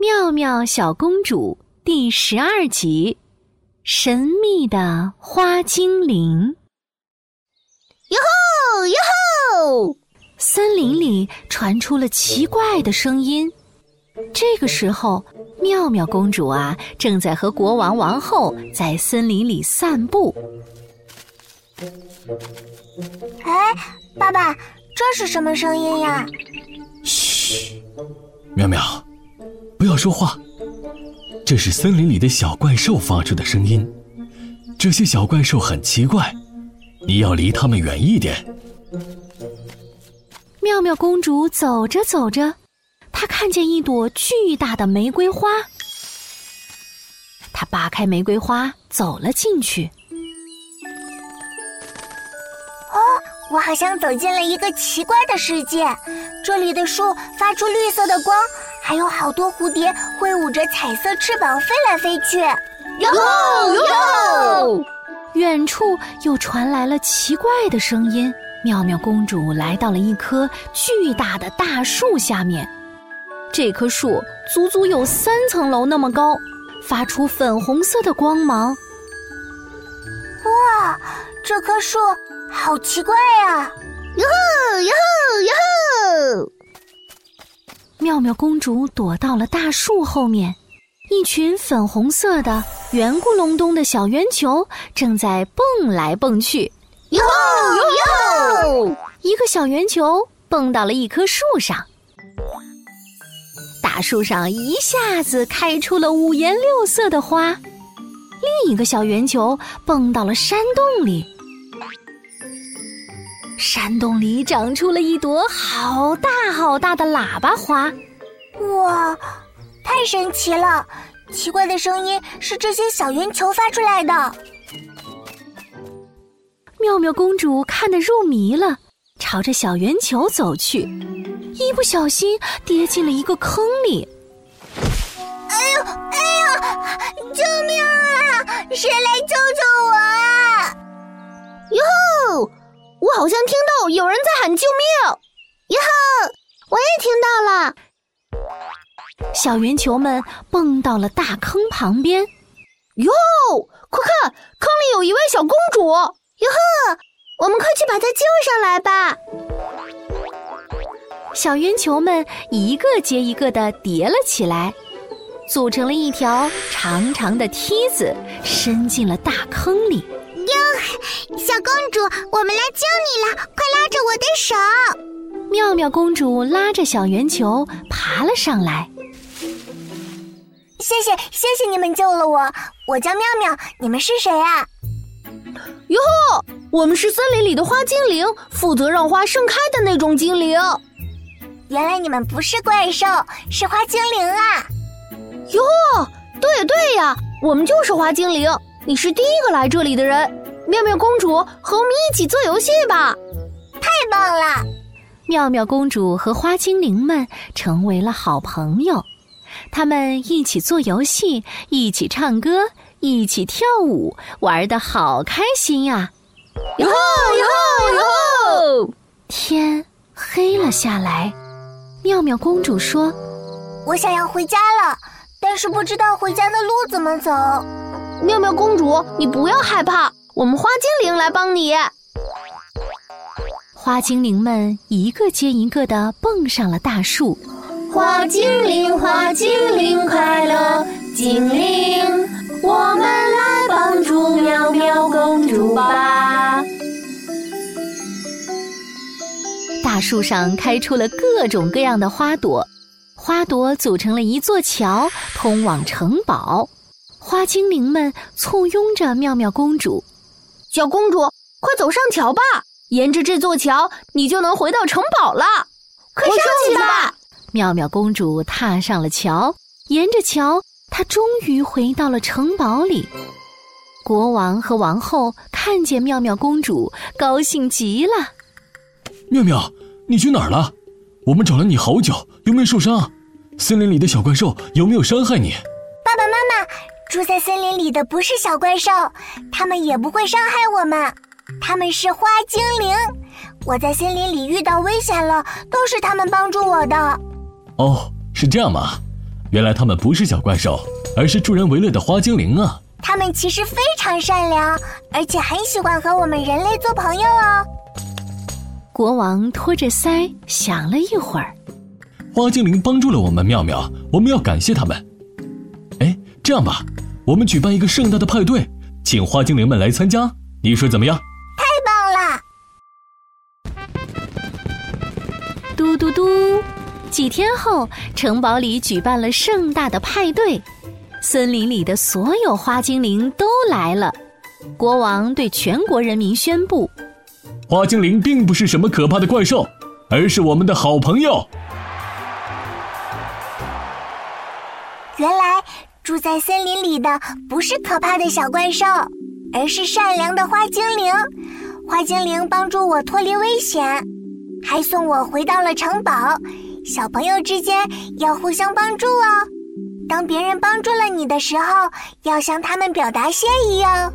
妙妙小公主第十二集：神秘的花精灵。哟吼哟吼！森林里传出了奇怪的声音。这个时候，妙妙公主啊，正在和国王、王后在森林里散步。哎，爸爸，这是什么声音呀？嘘，妙妙。要说话，这是森林里的小怪兽发出的声音。这些小怪兽很奇怪，你要离它们远一点。妙妙公主走着走着，她看见一朵巨大的玫瑰花，她扒开玫瑰花走了进去。我好像走进了一个奇怪的世界，这里的树发出绿色的光。还有好多蝴蝶挥舞着彩色翅膀飞来飞去，哟吼哟吼！远处又传来了奇怪的声音。妙妙公主来到了一棵巨大的大树下面，这棵树足足有三层楼那么高，发出粉红色的光芒。这棵树好奇怪呀！哟吼哟吼哟吼！妙妙公主躲到了大树后面，一群粉红色的圆咕隆咚的小圆球正在蹦来蹦去。哟吼哟吼！一个小圆球蹦到了一棵树上，大树上一下子开出了五颜六色的花。另一个小圆球蹦到了山洞里，山洞里长出了一朵好大好大的喇叭花。哇，太神奇了！奇怪的声音是这些小圆球发出来的。妙妙公主看得入迷了，朝着小圆球走去，一不小心跌进了一个坑里。哎呦哎呦！救命啊！谁来救救好像听到有人在喊救命。哟呵！我也听到了。小圆球们蹦到了大坑旁边，哟，快看，坑里有一位小公主！哟呵，我们快去把她救上来吧！小圆球们一个接一个的叠了起来，组成了一条长长的梯子，伸进了大坑里。哟，小公主，我们来救你了，快拉着我的手！妙妙公主拉着小圆球爬了上来。谢谢谢谢你们救了我，我叫妙妙，你们是谁啊？哟呵，我们是森林里的花精灵，负责让花盛开的那种精灵。原来你们不是怪兽，是花精灵啊！哟，对对呀，我们就是花精灵。你是第一个来这里的人，妙妙公主和我们一起做游戏吧！太棒了！妙妙公主和花精灵们成为了好朋友。他们一起做游戏，一起唱歌，一起跳舞，玩的好开心呀！哟吼哟吼哟吼！天黑了下来，妙妙公主说：“我想要回家了，但是不知道回家的路怎么走。”妙妙公主，你不要害怕，我们花精灵来帮你。花精灵们一个接一个的蹦上了大树。花精灵，花精灵，快乐精灵，我们来帮助妙妙公主吧。大树上开出了各种各样的花朵，花朵组成了一座桥，通往城堡。花精灵们簇拥着妙妙公主，小公主，快走上桥吧！沿着这座桥，你就能回到城堡了。快上去吧！妙妙公主踏上了桥，沿着桥，她终于回到了城堡里。国王和王后看见妙妙公主，高兴极了。妙妙，你去哪儿了？我们找了你好久，有没有受伤？森林里的小怪兽有没有伤害你？住在森林里的不是小怪兽，他们也不会伤害我们，他们是花精灵。我在森林里遇到危险了，都是他们帮助我的。哦，是这样吗？原来他们不是小怪兽，而是助人为乐的花精灵啊！他们其实非常善良，而且很喜欢和我们人类做朋友哦。国王托着腮想了一会儿，花精灵帮助了我们妙妙，我们要感谢他们。哎，这样吧，我们举办一个盛大的派对，请花精灵们来参加，你说怎么样？太棒了！嘟嘟嘟，几天后，城堡里举办了盛大的派对，森林里的所有花精灵都来了。国王对全国人民宣布：花精灵并不是什么可怕的怪兽，而是我们的好朋友。原来住在森林里的不是可怕的小怪兽，而是善良的花精灵。花精灵帮助我脱离危险，还送我回到了城堡。小朋友之间要互相帮助哦。当别人帮助了你的时候，要向他们表达谢意哦。